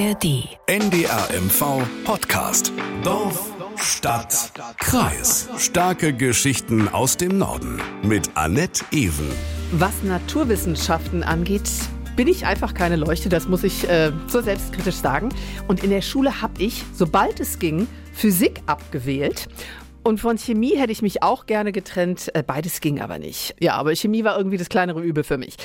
ARD. NDR MV Podcast. Dorf, Stadt, Kreis. Starke Geschichten aus dem Norden. Mit Annette Ewen. Was Naturwissenschaften angeht, bin ich einfach keine Leuchte, das muss ich äh, so selbstkritisch sagen. Und in der Schule habe ich, sobald es ging, Physik abgewählt. Und von Chemie hätte ich mich auch gerne getrennt. Äh, beides ging aber nicht. Ja, aber Chemie war irgendwie das kleinere Übel für mich.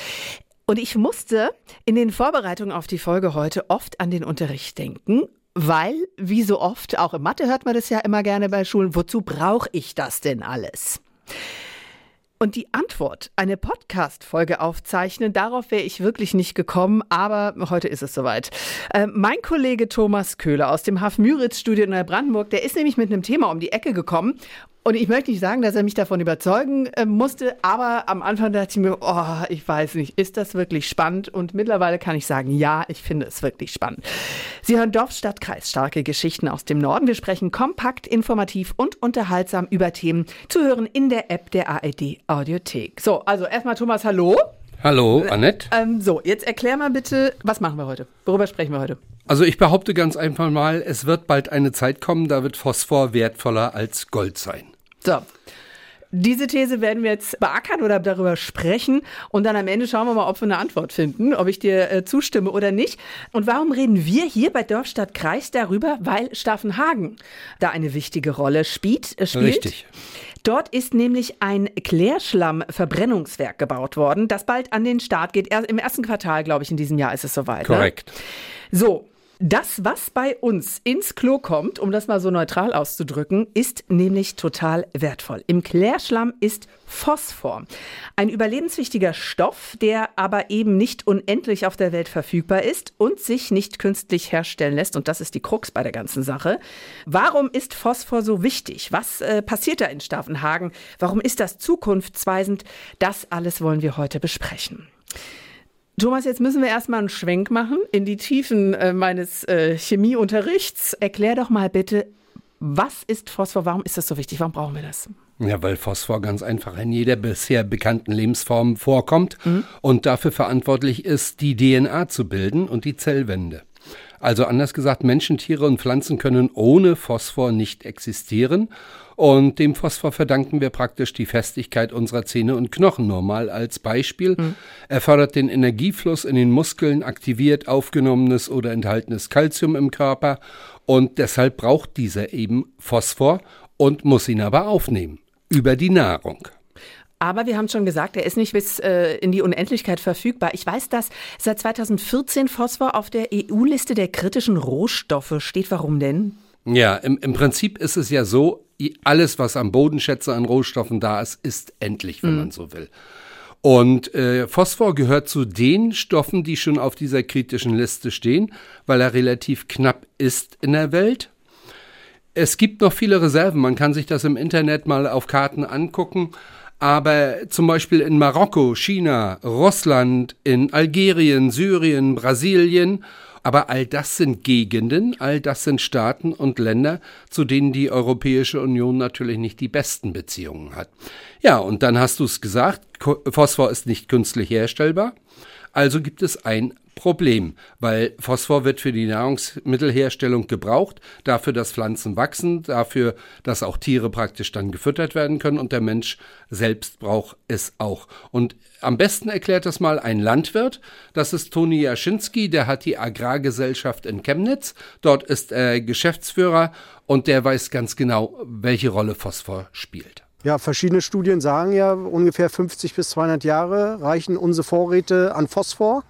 Und ich musste in den Vorbereitungen auf die Folge heute oft an den Unterricht denken, weil, wie so oft, auch in Mathe hört man das ja immer gerne bei Schulen, wozu brauche ich das denn alles? Und die Antwort, eine Podcast-Folge aufzeichnen, darauf wäre ich wirklich nicht gekommen, aber heute ist es soweit. Äh, mein Kollege Thomas Köhler aus dem Haf-Müritz-Studio in Neubrandenburg, der ist nämlich mit einem Thema um die Ecke gekommen und ich möchte nicht sagen, dass er mich davon überzeugen äh, musste, aber am Anfang dachte ich mir, oh, ich weiß nicht, ist das wirklich spannend? Und mittlerweile kann ich sagen, ja, ich finde es wirklich spannend. Sie hören Dorf, Stadt, Kreis, starke Geschichten aus dem Norden. Wir sprechen kompakt, informativ und unterhaltsam über Themen zu hören in der App der ARD Audiothek. So, also erstmal Thomas, hallo. Hallo, Annette. Ähm, so, jetzt erklär mal bitte, was machen wir heute? Worüber sprechen wir heute? Also ich behaupte ganz einfach mal, es wird bald eine Zeit kommen, da wird Phosphor wertvoller als Gold sein. So. Diese These werden wir jetzt beackern oder darüber sprechen und dann am Ende schauen wir mal, ob wir eine Antwort finden, ob ich dir äh, zustimme oder nicht. Und warum reden wir hier bei Dorfstadt Kreis darüber? Weil Staffenhagen da eine wichtige Rolle spielt. Äh, spielt. Richtig. Dort ist nämlich ein Klärschlammverbrennungswerk gebaut worden, das bald an den Start geht. Im ersten Quartal, glaube ich, in diesem Jahr ist es soweit. Korrekt. Ne? So, das, was bei uns ins Klo kommt, um das mal so neutral auszudrücken, ist nämlich total wertvoll. Im Klärschlamm ist Phosphor. Ein überlebenswichtiger Stoff, der aber eben nicht unendlich auf der Welt verfügbar ist und sich nicht künstlich herstellen lässt. Und das ist die Krux bei der ganzen Sache. Warum ist Phosphor so wichtig? Was äh, passiert da in Staffenhagen? Warum ist das zukunftsweisend? Das alles wollen wir heute besprechen. Thomas, jetzt müssen wir erstmal einen Schwenk machen in die Tiefen äh, meines äh, Chemieunterrichts. Erklär doch mal bitte, was ist Phosphor? Warum ist das so wichtig? Warum brauchen wir das? Ja, weil Phosphor ganz einfach in jeder bisher bekannten Lebensform vorkommt mhm. und dafür verantwortlich ist, die DNA zu bilden und die Zellwände. Also anders gesagt, Menschen, Tiere und Pflanzen können ohne Phosphor nicht existieren. Und dem Phosphor verdanken wir praktisch die Festigkeit unserer Zähne und Knochen. Nur mal als Beispiel. Mhm. Er fördert den Energiefluss in den Muskeln, aktiviert aufgenommenes oder enthaltenes Kalzium im Körper. Und deshalb braucht dieser eben Phosphor und muss ihn aber aufnehmen. Über die Nahrung. Aber wir haben schon gesagt, er ist nicht bis äh, in die Unendlichkeit verfügbar. Ich weiß, dass seit 2014 Phosphor auf der EU-Liste der kritischen Rohstoffe steht. Warum denn? Ja, im, im Prinzip ist es ja so, alles, was am Bodenschätze an Rohstoffen da ist, ist endlich, wenn mhm. man so will. Und äh, Phosphor gehört zu den Stoffen, die schon auf dieser kritischen Liste stehen, weil er relativ knapp ist in der Welt. Es gibt noch viele Reserven, man kann sich das im Internet mal auf Karten angucken. Aber zum Beispiel in Marokko, China, Russland, in Algerien, Syrien, Brasilien aber all das sind Gegenden, all das sind Staaten und Länder, zu denen die Europäische Union natürlich nicht die besten Beziehungen hat. Ja, und dann hast du es gesagt, Phosphor ist nicht künstlich herstellbar. Also gibt es ein Problem, weil Phosphor wird für die Nahrungsmittelherstellung gebraucht, dafür, dass Pflanzen wachsen, dafür, dass auch Tiere praktisch dann gefüttert werden können und der Mensch selbst braucht es auch. Und am besten erklärt das mal ein Landwirt, das ist Toni Jaschinski, der hat die Agrargesellschaft in Chemnitz, dort ist er Geschäftsführer und der weiß ganz genau, welche Rolle Phosphor spielt. Ja, verschiedene Studien sagen ja, ungefähr 50 bis 200 Jahre reichen unsere Vorräte an Phosphor.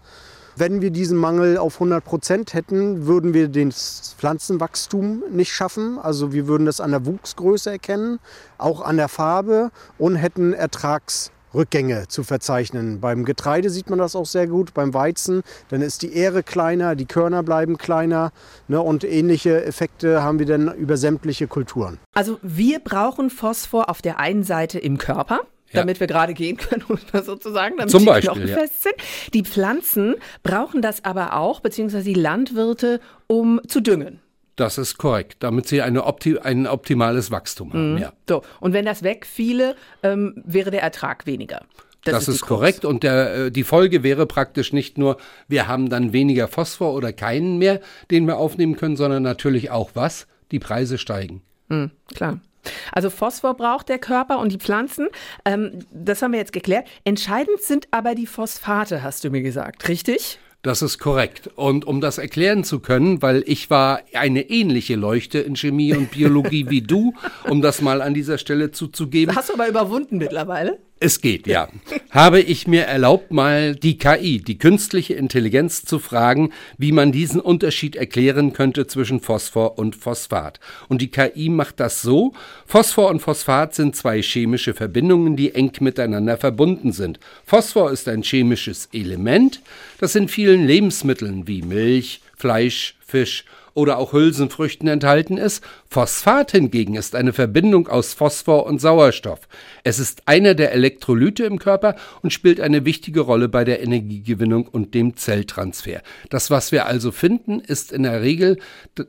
Wenn wir diesen Mangel auf 100 Prozent hätten, würden wir das Pflanzenwachstum nicht schaffen. Also wir würden das an der Wuchsgröße erkennen, auch an der Farbe und hätten Ertragsrückgänge zu verzeichnen. Beim Getreide sieht man das auch sehr gut, beim Weizen, dann ist die Ähre kleiner, die Körner bleiben kleiner ne, und ähnliche Effekte haben wir dann über sämtliche Kulturen. Also wir brauchen Phosphor auf der einen Seite im Körper, damit wir gerade gehen können, sozusagen, damit Zum die Beispiel, Knochen ja. fest sind. Die Pflanzen brauchen das aber auch, beziehungsweise die Landwirte, um zu düngen. Das ist korrekt, damit sie eine opti ein optimales Wachstum haben. Ja. So, und wenn das wegfiele, ähm, wäre der Ertrag weniger. Das, das ist, ist korrekt und der, äh, die Folge wäre praktisch nicht nur, wir haben dann weniger Phosphor oder keinen mehr, den wir aufnehmen können, sondern natürlich auch was? Die Preise steigen. Mhm, klar. Also Phosphor braucht der Körper und die Pflanzen. Ähm, das haben wir jetzt geklärt. Entscheidend sind aber die Phosphate, hast du mir gesagt, richtig? Das ist korrekt. Und um das erklären zu können, weil ich war eine ähnliche Leuchte in Chemie und Biologie wie du, um das mal an dieser Stelle zuzugeben. Hast du aber überwunden mittlerweile? Es geht, ja. Habe ich mir erlaubt, mal die KI, die künstliche Intelligenz, zu fragen, wie man diesen Unterschied erklären könnte zwischen Phosphor und Phosphat. Und die KI macht das so. Phosphor und Phosphat sind zwei chemische Verbindungen, die eng miteinander verbunden sind. Phosphor ist ein chemisches Element, das in vielen Lebensmitteln wie Milch, Fleisch, Fisch oder auch Hülsenfrüchten enthalten ist. Phosphat hingegen ist eine Verbindung aus Phosphor und Sauerstoff. Es ist einer der Elektrolyte im Körper und spielt eine wichtige Rolle bei der Energiegewinnung und dem Zelltransfer. Das, was wir also finden, ist in der Regel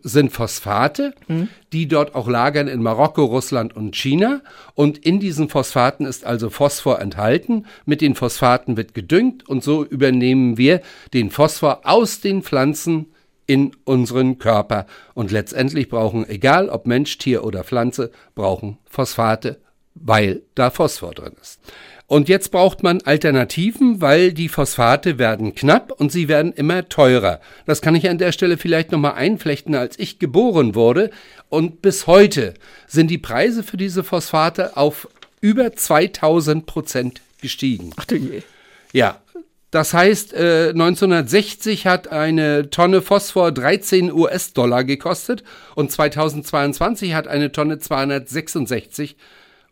sind Phosphate, mhm. die dort auch lagern in Marokko, Russland und China. Und in diesen Phosphaten ist also Phosphor enthalten. Mit den Phosphaten wird gedüngt und so übernehmen wir den Phosphor aus den Pflanzen in unseren Körper. Und letztendlich brauchen, egal ob Mensch, Tier oder Pflanze, brauchen Phosphate, weil da Phosphor drin ist. Und jetzt braucht man Alternativen, weil die Phosphate werden knapp und sie werden immer teurer. Das kann ich an der Stelle vielleicht nochmal einflechten, als ich geboren wurde. Und bis heute sind die Preise für diese Phosphate auf über 2000 Prozent gestiegen. Ach du je. Ja, das heißt, äh, 1960 hat eine Tonne Phosphor 13 US-Dollar gekostet und 2022 hat eine Tonne 266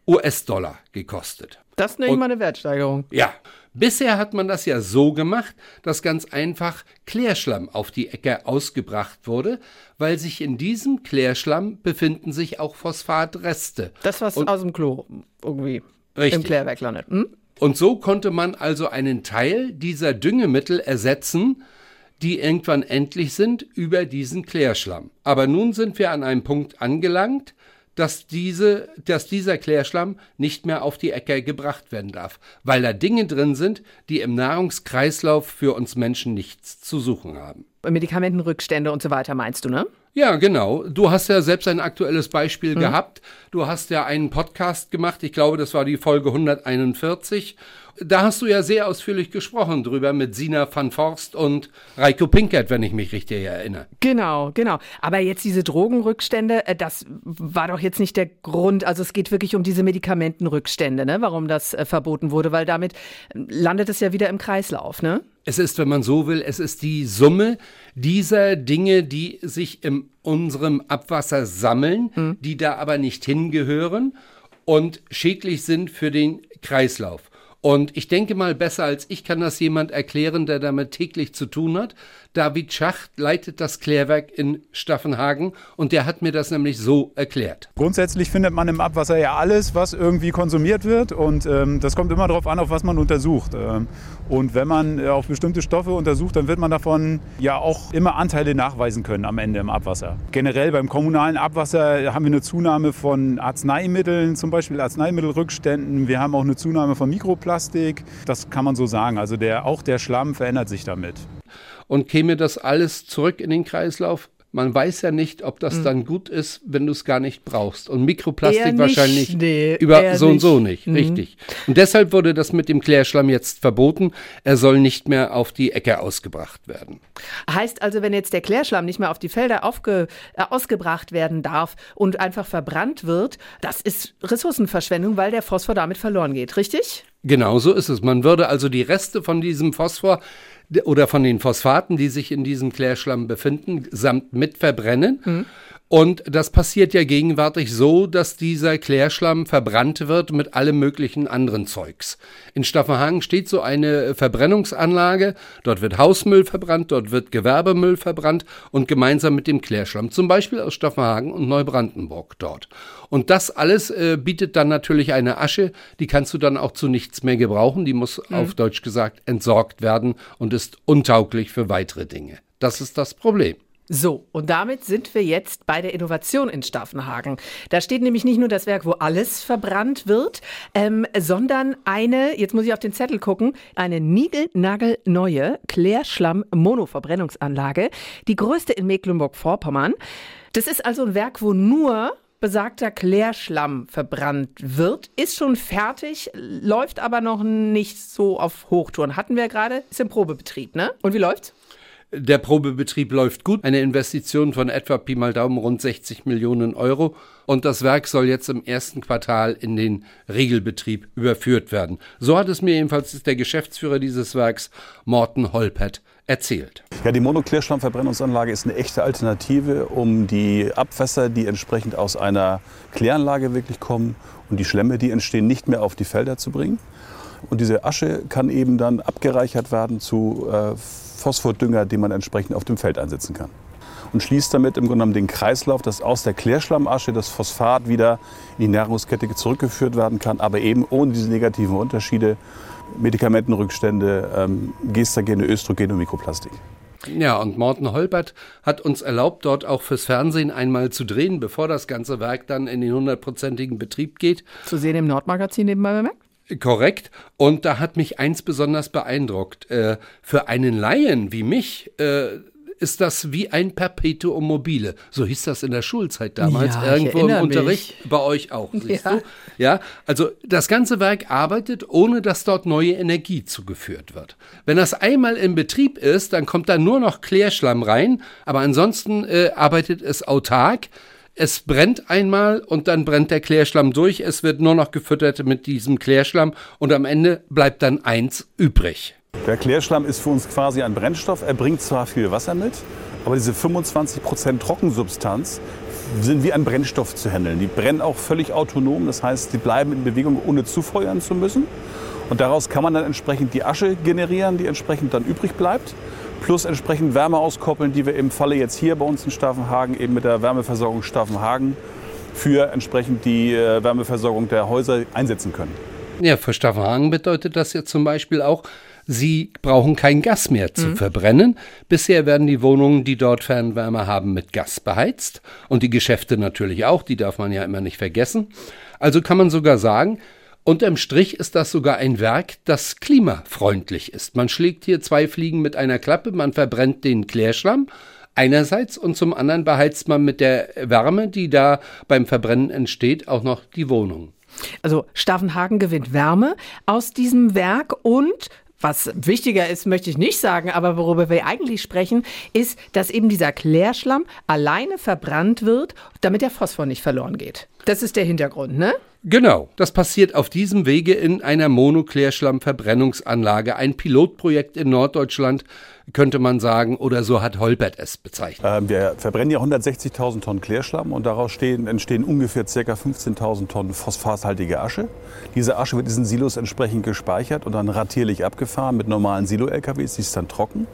US-Dollar gekostet. Das nenne ich mal eine Wertsteigerung. Ja. Bisher hat man das ja so gemacht, dass ganz einfach Klärschlamm auf die Äcker ausgebracht wurde, weil sich in diesem Klärschlamm befinden sich auch Phosphatreste. Das, was Und, aus dem Klo irgendwie richtig. im Klärwerk landet. Hm? Und so konnte man also einen Teil dieser Düngemittel ersetzen, die irgendwann endlich sind, über diesen Klärschlamm. Aber nun sind wir an einem Punkt angelangt, dass, diese, dass dieser Klärschlamm nicht mehr auf die Äcker gebracht werden darf, weil da Dinge drin sind, die im Nahrungskreislauf für uns Menschen nichts zu suchen haben. Medikamentenrückstände und so weiter meinst du, ne? Ja, genau. Du hast ja selbst ein aktuelles Beispiel mhm. gehabt. Du hast ja einen Podcast gemacht. Ich glaube, das war die Folge 141. Da hast du ja sehr ausführlich gesprochen drüber mit Sina van Forst und Reiko Pinkert, wenn ich mich richtig erinnere. Genau, genau. Aber jetzt diese Drogenrückstände, äh, das war doch jetzt nicht der Grund. Also es geht wirklich um diese Medikamentenrückstände, ne? warum das äh, verboten wurde, weil damit äh, landet es ja wieder im Kreislauf, ne? Es ist, wenn man so will, es ist die Summe dieser Dinge, die sich in unserem Abwasser sammeln, mhm. die da aber nicht hingehören und schädlich sind für den Kreislauf. Und ich denke mal, besser als ich kann das jemand erklären, der damit täglich zu tun hat. David Schacht leitet das Klärwerk in Staffenhagen und der hat mir das nämlich so erklärt. Grundsätzlich findet man im Abwasser ja alles, was irgendwie konsumiert wird und ähm, das kommt immer darauf an, auf was man untersucht. Ähm, und wenn man äh, auf bestimmte Stoffe untersucht, dann wird man davon ja auch immer Anteile nachweisen können am Ende im Abwasser. Generell beim kommunalen Abwasser haben wir eine Zunahme von Arzneimitteln, zum Beispiel Arzneimittelrückständen. Wir haben auch eine Zunahme von Mikroplastik. Das kann man so sagen. Also der, auch der Schlamm verändert sich damit und käme das alles zurück in den Kreislauf? Man weiß ja nicht, ob das mhm. dann gut ist, wenn du es gar nicht brauchst. Und Mikroplastik nicht, wahrscheinlich nee, über so nicht. und so nicht. Mhm. Richtig. Und deshalb wurde das mit dem Klärschlamm jetzt verboten. Er soll nicht mehr auf die Ecke ausgebracht werden. Heißt also, wenn jetzt der Klärschlamm nicht mehr auf die Felder aufge, äh, ausgebracht werden darf und einfach verbrannt wird, das ist Ressourcenverschwendung, weil der Phosphor damit verloren geht, richtig? Genau so ist es. Man würde also die Reste von diesem Phosphor oder von den Phosphaten, die sich in diesem Klärschlamm befinden, samt mit verbrennen. Mhm. Und das passiert ja gegenwärtig so, dass dieser Klärschlamm verbrannt wird mit allem möglichen anderen Zeugs. In Staffenhagen steht so eine Verbrennungsanlage. Dort wird Hausmüll verbrannt, dort wird Gewerbemüll verbrannt und gemeinsam mit dem Klärschlamm, zum Beispiel aus Staffenhagen und Neubrandenburg dort. Und das alles äh, bietet dann natürlich eine Asche, die kannst du dann auch zu nichts mehr gebrauchen. Die muss mhm. auf Deutsch gesagt entsorgt werden und ist untauglich für weitere Dinge. Das ist das Problem. So, und damit sind wir jetzt bei der Innovation in Staffenhagen. Da steht nämlich nicht nur das Werk, wo alles verbrannt wird, ähm, sondern eine, jetzt muss ich auf den Zettel gucken, eine niegelnagelneue Klärschlamm-Monoverbrennungsanlage, die größte in Mecklenburg-Vorpommern. Das ist also ein Werk, wo nur besagter Klärschlamm verbrannt wird, ist schon fertig, läuft aber noch nicht so auf Hochtouren. Hatten wir gerade, ist im Probebetrieb, ne? Und wie läuft's? Der Probebetrieb läuft gut. Eine Investition von etwa Pi mal Daumen rund 60 Millionen Euro. Und das Werk soll jetzt im ersten Quartal in den Regelbetrieb überführt werden. So hat es mir jedenfalls der Geschäftsführer dieses Werks, Morten Holpert, erzählt. Ja, die Monoklärschlammverbrennungsanlage ist eine echte Alternative, um die Abwässer, die entsprechend aus einer Kläranlage wirklich kommen und die Schlemme, die entstehen, nicht mehr auf die Felder zu bringen. Und diese Asche kann eben dann abgereichert werden zu äh, Phosphordünger, den man entsprechend auf dem Feld einsetzen kann. Und schließt damit im Grunde genommen den Kreislauf, dass aus der Klärschlammasche das Phosphat wieder in die Nahrungskette zurückgeführt werden kann, aber eben ohne diese negativen Unterschiede, Medikamentenrückstände, ähm, Gestagene, Östrogene und Mikroplastik. Ja, und Morten Holbert hat uns erlaubt, dort auch fürs Fernsehen einmal zu drehen, bevor das ganze Werk dann in den hundertprozentigen Betrieb geht. Zu sehen im Nordmagazin nebenbei bemerkt? Korrekt. Und da hat mich eins besonders beeindruckt. Äh, für einen Laien wie mich äh, ist das wie ein Perpetuum mobile. So hieß das in der Schulzeit damals, Ja, irgendwo im Unterricht. mich. Bei euch auch, siehst Ja. du? Ja, also das ganze Werk arbeitet, ohne dass dort neue Energie zugeführt wird. Wenn das einmal in Betrieb ist, dann kommt da nur noch Klärschlamm rein, aber ansonsten äh, arbeitet es autark. Es brennt einmal und dann brennt der Klärschlamm durch. Es wird nur noch gefüttert mit diesem Klärschlamm und am Ende bleibt dann eins übrig. Der Klärschlamm ist für uns quasi ein Brennstoff. Er bringt zwar viel Wasser mit, aber diese 25% Trockensubstanz sind wie ein Brennstoff zu handeln. Die brennen auch völlig autonom, das heißt, sie bleiben in Bewegung, ohne zufeuern zu müssen. Und daraus kann man dann entsprechend die Asche generieren, die entsprechend dann übrig bleibt, plus entsprechend Wärme auskoppeln, die wir im Falle jetzt hier bei uns in Staffenhagen eben mit der Wärmeversorgung Staffenhagen für entsprechend die äh, Wärmeversorgung der Häuser einsetzen können. Ja, für Staffenhagen bedeutet das jetzt zum Beispiel auch, Sie brauchen kein Gas mehr zu verbrennen. Bisher werden die Wohnungen, die dort Fernwärme haben, mit Gas beheizt und die Geschäfte natürlich auch, die darf man ja immer nicht vergessen. Also kann man sogar sagen, unterm Strich ist das sogar ein Werk, das klimafreundlich ist. Man schlägt hier zwei Fliegen mit einer Klappe, man verbrennt den Klärschlamm einerseits und zum anderen beheizt man mit der Wärme, die da beim Verbrennen entsteht, auch noch die Wohnung. Also Staffenhagen gewinnt Wärme aus diesem Werk und was wichtiger ist, möchte ich nicht sagen, aber worüber wir eigentlich sprechen, ist, dass eben dieser Klärschlamm alleine verbrannt wird, damit der Phosphor nicht verloren geht. Das ist der Hintergrund, ne? Genau, das passiert auf diesem Wege in einer Monoklärschlammverbrennungsanlage, ein Pilotprojekt in Norddeutschland, könnte man sagen, oder so hat Holbert es bezeichnet. Ähm, Wir verbrennen ja 160.000 Tonnen Klärschlamm und daraus stehen, entstehen ungefähr ca. 15.000 Tonnen phosphathaltige Asche. Diese Asche wird in diesen Silos entsprechend gespeichert und dann ratierlich abgefahren mit normalen Silo-LKWs. Die ist dann trocken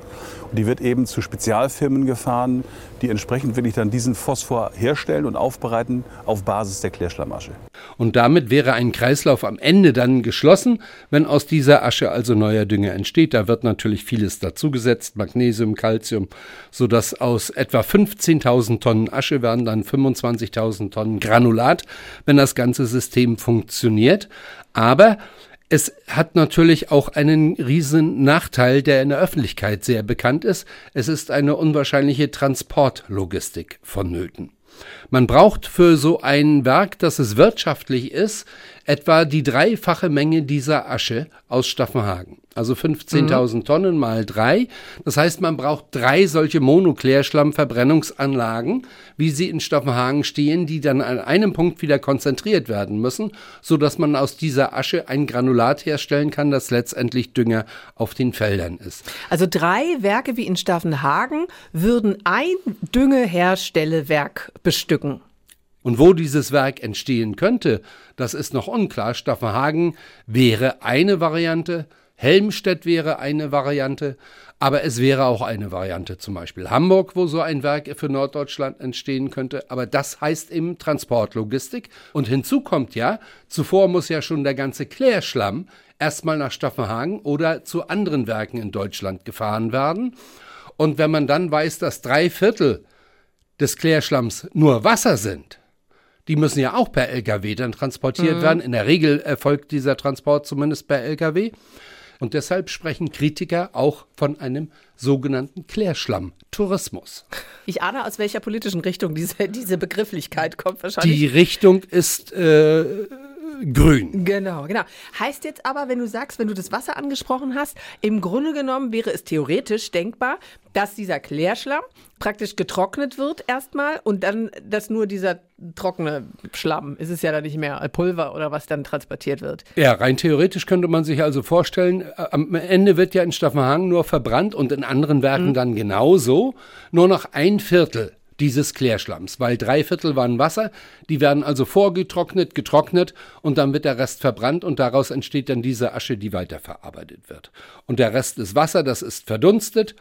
und die wird eben zu Spezialfirmen gefahren, die entsprechend wirklich dann diesen Phosphor herstellen und aufbereiten auf Basis der Klärschlammasche. Und damit wäre ein Kreislauf am Ende dann geschlossen, wenn aus dieser Asche also neuer Dünger entsteht. Da wird natürlich vieles dazugesetzt, Magnesium, Calcium, sodass aus etwa 15.000 Tonnen Asche werden dann 25.000 Tonnen Granulat, wenn das ganze System funktioniert. Aber es hat natürlich auch einen riesen Nachteil, der in der Öffentlichkeit sehr bekannt ist. Es ist eine unwahrscheinliche Transportlogistik vonnöten. Man braucht für so ein Werk, dass es wirtschaftlich ist, etwa die dreifache Menge dieser Asche aus Staffenhagen. Also 15.000 Tonnen mal drei. Das heißt, man braucht drei solche Monoklärschlammverbrennungsanlagen, wie sie in Staffenhagen stehen, die dann an einem Punkt wieder konzentriert werden müssen, so dass man aus dieser Asche ein Granulat herstellen kann, das letztendlich Dünger auf den Feldern ist. Also drei Werke wie in Staffenhagen würden ein Düngeherstellewerk bestücken. Und wo dieses Werk entstehen könnte, das ist noch unklar. Staffenhagen wäre eine Variante, Helmstedt wäre eine Variante, aber es wäre auch eine Variante, zum Beispiel Hamburg, wo so ein Werk für Norddeutschland entstehen könnte. Aber das heißt eben Transportlogistik. Und hinzu kommt ja, zuvor muss ja schon der ganze Klärschlamm erstmal nach Staffenhagen oder zu anderen Werken in Deutschland gefahren werden. Und wenn man dann weiß, dass drei Viertel des Klärschlamms nur Wasser sind, die müssen ja auch per Lkw dann transportiert mhm. werden. In der Regel erfolgt dieser Transport zumindest per Lkw. Und deshalb sprechen Kritiker auch von einem sogenannten Klärschlammtourismus. Ich ahne, aus welcher politischen Richtung diese, diese Begrifflichkeit kommt wahrscheinlich. Die Richtung ist äh, grün. Genau, genau. Heißt jetzt aber, wenn du sagst, wenn du das Wasser angesprochen hast, im Grunde genommen wäre es theoretisch denkbar, dass dieser Klärschlamm praktisch getrocknet wird erstmal und dann, dass nur dieser trockene Schlamm, ist es ja dann nicht mehr Pulver oder was dann transportiert wird. Ja, rein theoretisch könnte man sich also vorstellen, äh, am Ende wird ja in Staffenhagen nur verbrannt und in anderen Werken mhm. dann genauso, nur noch ein Viertel dieses Klärschlamms, weil drei Viertel waren Wasser, die werden also vorgetrocknet, getrocknet und dann wird der Rest verbrannt und daraus entsteht dann diese Asche, die weiterverarbeitet wird. Und der Rest ist Wasser, das ist verdunstet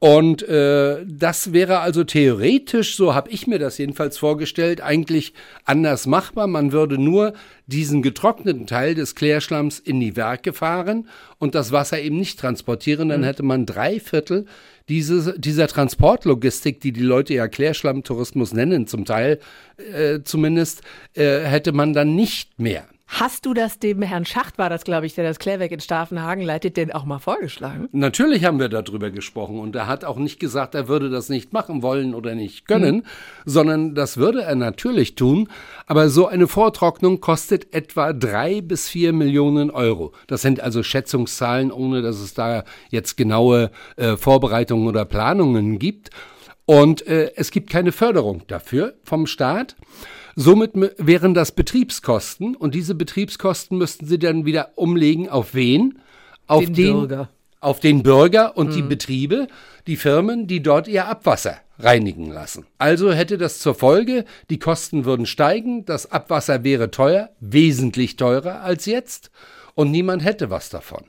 und äh, das wäre also theoretisch, so habe ich mir das jedenfalls vorgestellt, eigentlich anders machbar. Man würde nur diesen getrockneten Teil des Klärschlamms in die Werke fahren und das Wasser eben nicht transportieren. Dann mhm. hätte man drei Viertel dieses, dieser Transportlogistik, die die Leute ja Klärschlammtourismus nennen, zum Teil äh, zumindest, äh, hätte man dann nicht mehr. Hast du das dem Herrn Schacht, war das, glaube ich, der das Klärwerk in Stafenhagen leitet, denn auch mal vorgeschlagen? Natürlich haben wir darüber gesprochen und er hat auch nicht gesagt, er würde das nicht machen wollen oder nicht können, mhm. sondern das würde er natürlich tun. Aber so eine Vortrocknung kostet etwa drei bis vier Millionen Euro. Das sind also Schätzungszahlen, ohne dass es da jetzt genaue äh, Vorbereitungen oder Planungen gibt. Und äh, es gibt keine Förderung dafür vom Staat. Somit wären das Betriebskosten und diese Betriebskosten müssten Sie dann wieder umlegen auf wen? Auf den, den Bürger. Auf den Bürger und hm. die Betriebe, die Firmen, die dort ihr Abwasser reinigen lassen. Also hätte das zur Folge, die Kosten würden steigen, das Abwasser wäre teuer, wesentlich teurer als jetzt und niemand hätte was davon.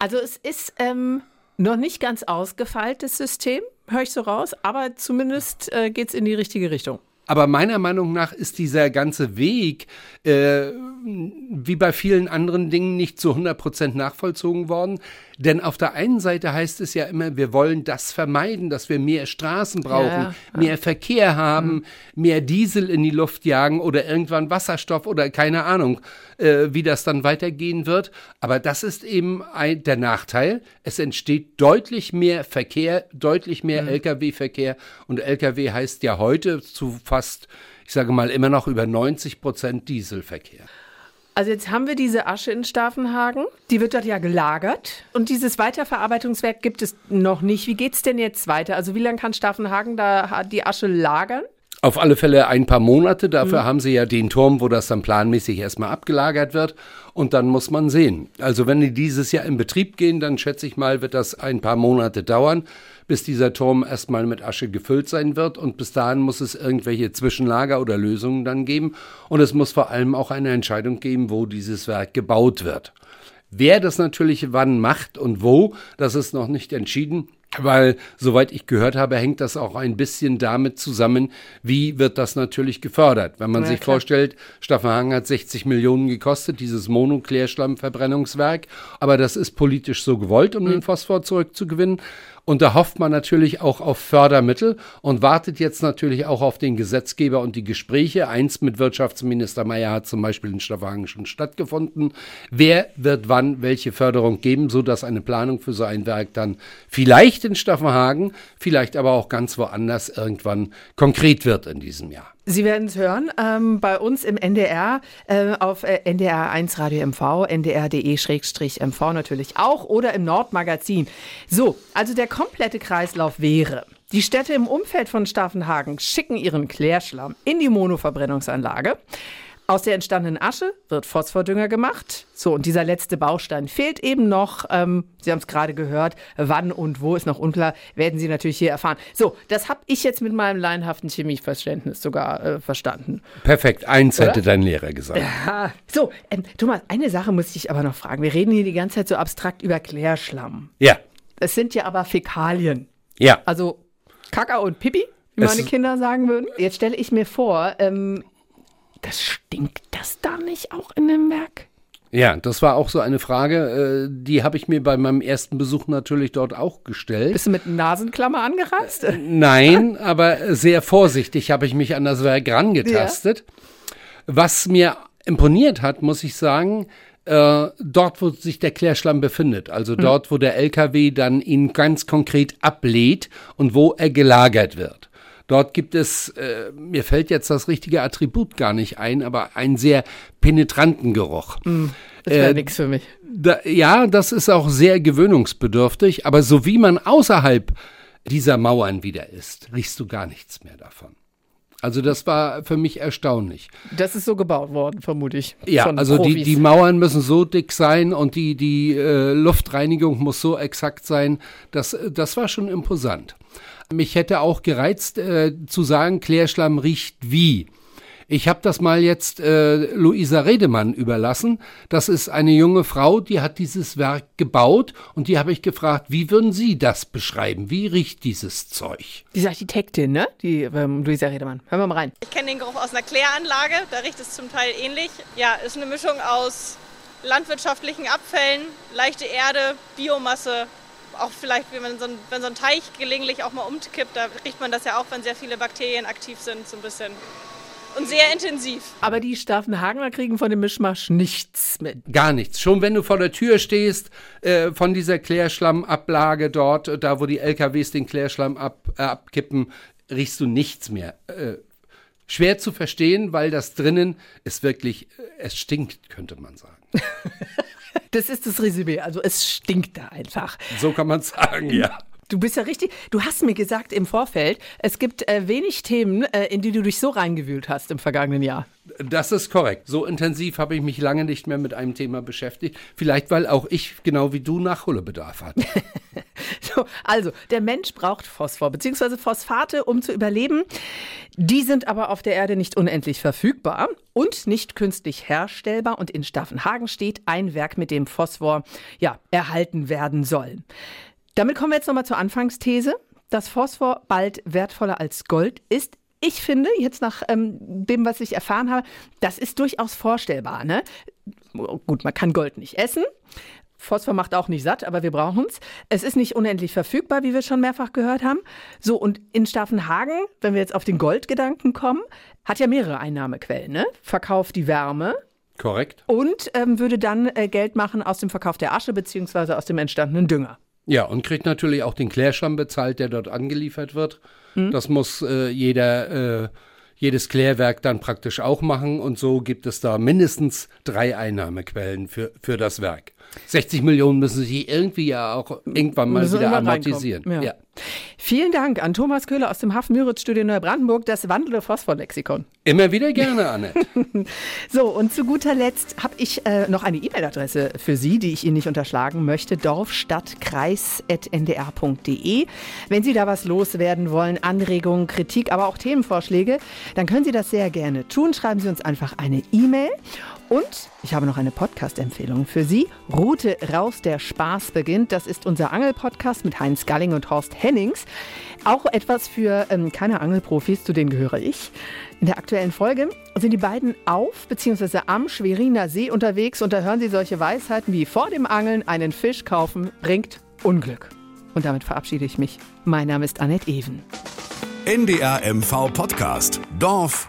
Also es ist ähm, noch nicht ganz ausgefeiltes System, höre ich so raus, aber zumindest äh, geht es in die richtige Richtung. Aber meiner Meinung nach ist dieser ganze Weg, äh, wie bei vielen anderen Dingen, nicht zu 100 Prozent nachvollzogen worden. Denn auf der einen Seite heißt es ja immer, wir wollen das vermeiden, dass wir mehr Straßen brauchen, ja, ja. mehr Verkehr haben, mhm. mehr Diesel in die Luft jagen oder irgendwann Wasserstoff oder keine Ahnung, äh, wie das dann weitergehen wird. Aber das ist eben ein, der Nachteil. Es entsteht deutlich mehr Verkehr, deutlich mehr mhm. Lkw-Verkehr. Und Lkw heißt ja heute zu fast, ich sage mal, immer noch über 90 Prozent Dieselverkehr. Also jetzt haben wir diese Asche in Staffenhagen, die wird dort ja gelagert und dieses Weiterverarbeitungswerk gibt es noch nicht. Wie geht es denn jetzt weiter? Also wie lange kann Staffenhagen da die Asche lagern? Auf alle Fälle ein paar Monate. Dafür mhm. haben sie ja den Turm, wo das dann planmäßig erstmal abgelagert wird. Und dann muss man sehen. Also wenn die dieses Jahr in Betrieb gehen, dann schätze ich mal, wird das ein paar Monate dauern bis dieser Turm erstmal mit Asche gefüllt sein wird. Und bis dahin muss es irgendwelche Zwischenlager oder Lösungen dann geben. Und es muss vor allem auch eine Entscheidung geben, wo dieses Werk gebaut wird. Wer das natürlich wann macht und wo, das ist noch nicht entschieden. Weil, soweit ich gehört habe, hängt das auch ein bisschen damit zusammen, wie wird das natürlich gefördert. Wenn man ja, sich klar. vorstellt, Staffenhagen hat 60 Millionen gekostet, dieses Monoklärschlammverbrennungswerk, aber das ist politisch so gewollt, um mhm. den Phosphor zurückzugewinnen. Und da hofft man natürlich auch auf Fördermittel und wartet jetzt natürlich auch auf den Gesetzgeber und die Gespräche. Eins mit Wirtschaftsminister Mayer hat zum Beispiel in Stavanger schon stattgefunden. Wer wird wann welche Förderung geben, sodass eine Planung für so ein Werk dann vielleicht in Staffenhagen, vielleicht aber auch ganz woanders irgendwann konkret wird in diesem Jahr. Sie werden es hören ähm, bei uns im NDR äh, auf äh, NDR 1 Radio MV, ndr.de-mv natürlich auch oder im Nordmagazin. So, also der komplette Kreislauf wäre. Die Städte im Umfeld von Staffenhagen schicken ihren Klärschlamm in die Monoverbrennungsanlage. Aus der entstandenen Asche wird Phosphordünger gemacht. So, und dieser letzte Baustein fehlt eben noch. Ähm, Sie haben es gerade gehört. Wann und wo ist noch unklar. Werden Sie natürlich hier erfahren. So, das habe ich jetzt mit meinem laienhaften Chemieverständnis sogar äh, verstanden. Perfekt. Eins Oder? hätte dein Lehrer gesagt. Ja. So, ähm, Thomas, eine Sache muss ich aber noch fragen. Wir reden hier die ganze Zeit so abstrakt über Klärschlamm. Ja. Es sind ja aber Fäkalien. Ja. Also Kaka und Pipi, wie meine Kinder sagen würden. Jetzt stelle ich mir vor, ähm, das stinkt das da nicht auch in dem Werk? Ja, das war auch so eine Frage, äh, die habe ich mir bei meinem ersten Besuch natürlich dort auch gestellt. Bist du mit Nasenklammer angereist? Nein, aber sehr vorsichtig habe ich mich an das Werk rangetastet. Ja. Was mir imponiert hat, muss ich sagen, äh, dort, wo sich der Klärschlamm befindet, also hm. dort, wo der LKW dann ihn ganz konkret ablädt und wo er gelagert wird. Dort gibt es, äh, mir fällt jetzt das richtige Attribut gar nicht ein, aber einen sehr penetranten Geruch. Mm, das wäre äh, nichts für mich. Da, ja, das ist auch sehr gewöhnungsbedürftig, aber so wie man außerhalb dieser Mauern wieder ist, riechst du gar nichts mehr davon. Also das war für mich erstaunlich. Das ist so gebaut worden, vermute ich. Ja, also die, die Mauern müssen so dick sein und die, die äh, Luftreinigung muss so exakt sein. Das, das war schon imposant. Mich hätte auch gereizt äh, zu sagen, Klärschlamm riecht wie. Ich habe das mal jetzt äh, Luisa Redemann überlassen. Das ist eine junge Frau, die hat dieses Werk gebaut und die habe ich gefragt, wie würden Sie das beschreiben? Wie riecht dieses Zeug? Diese Architektin, ne? Die ähm, Luisa Redemann. Hören wir mal rein. Ich kenne den Geruch aus einer Kläranlage, da riecht es zum Teil ähnlich. Ja, ist eine Mischung aus landwirtschaftlichen Abfällen, leichte Erde, Biomasse, auch vielleicht, wenn, man so ein, wenn so ein Teich gelegentlich auch mal umkippt, da riecht man das ja auch, wenn sehr viele Bakterien aktiv sind, so ein bisschen. Und sehr intensiv. Aber die Staffenhagener kriegen von dem Mischmasch nichts mit. Gar nichts. Schon wenn du vor der Tür stehst, äh, von dieser Klärschlammablage dort, da wo die LKWs den Klärschlamm ab, äh, abkippen, riechst du nichts mehr. Äh, schwer zu verstehen, weil das drinnen ist wirklich, äh, es stinkt, könnte man sagen. Das ist das Resümee. Also es stinkt da einfach. So kann man sagen, ja. Du bist ja richtig. Du hast mir gesagt im Vorfeld, es gibt äh, wenig Themen, äh, in die du dich so reingewühlt hast im vergangenen Jahr. Das ist korrekt. So intensiv habe ich mich lange nicht mehr mit einem Thema beschäftigt. Vielleicht, weil auch ich, genau wie du, Nachholbedarf hatte. so, also, der Mensch braucht Phosphor bzw. Phosphate, um zu überleben. Die sind aber auf der Erde nicht unendlich verfügbar und nicht künstlich herstellbar. Und in Staffenhagen steht ein Werk, mit dem Phosphor ja, erhalten werden soll. Damit kommen wir jetzt nochmal zur Anfangsthese. Dass Phosphor bald wertvoller als Gold ist, ich finde, jetzt nach ähm, dem, was ich erfahren habe, das ist durchaus vorstellbar. Ne? Gut, man kann Gold nicht essen. Phosphor macht auch nicht satt, aber wir brauchen es. Es ist nicht unendlich verfügbar, wie wir schon mehrfach gehört haben. So, und in Staffenhagen, wenn wir jetzt auf den Goldgedanken kommen, hat ja mehrere Einnahmequellen. Ne? Verkauft die Wärme. Korrekt. Und ähm, würde dann äh, Geld machen aus dem Verkauf der Asche beziehungsweise aus dem entstandenen Dünger. Ja, und kriegt natürlich auch den Klärschlamm bezahlt, der dort angeliefert wird. Mhm. Das muss äh, jeder, äh, jedes Klärwerk dann praktisch auch machen. Und so gibt es da mindestens drei Einnahmequellen für, für das Werk. 60 Millionen müssen sie irgendwie ja auch irgendwann mal wieder amortisieren. Ja. ja. Vielen Dank an Thomas Köhler aus dem Hafen Müritz Studio Neubrandenburg, das wandelnde Phosphorlexikon. Immer wieder gerne, Anne. so, und zu guter Letzt habe ich äh, noch eine E-Mail-Adresse für Sie, die ich Ihnen nicht unterschlagen möchte: dorfstadtkreis.ndr.de. Wenn Sie da was loswerden wollen, Anregungen, Kritik, aber auch Themenvorschläge, dann können Sie das sehr gerne tun. Schreiben Sie uns einfach eine E-Mail. Und ich habe noch eine Podcast-Empfehlung für Sie. Route raus, der Spaß beginnt. Das ist unser Angel-Podcast mit Heinz Galling und Horst Hennings. Auch etwas für ähm, keine Angelprofis, zu denen gehöre ich. In der aktuellen Folge sind die beiden auf bzw. am Schweriner See unterwegs und da hören Sie solche Weisheiten wie vor dem Angeln einen Fisch kaufen bringt Unglück. Und damit verabschiede ich mich. Mein Name ist Annette Even. NDR MV Podcast. Dorf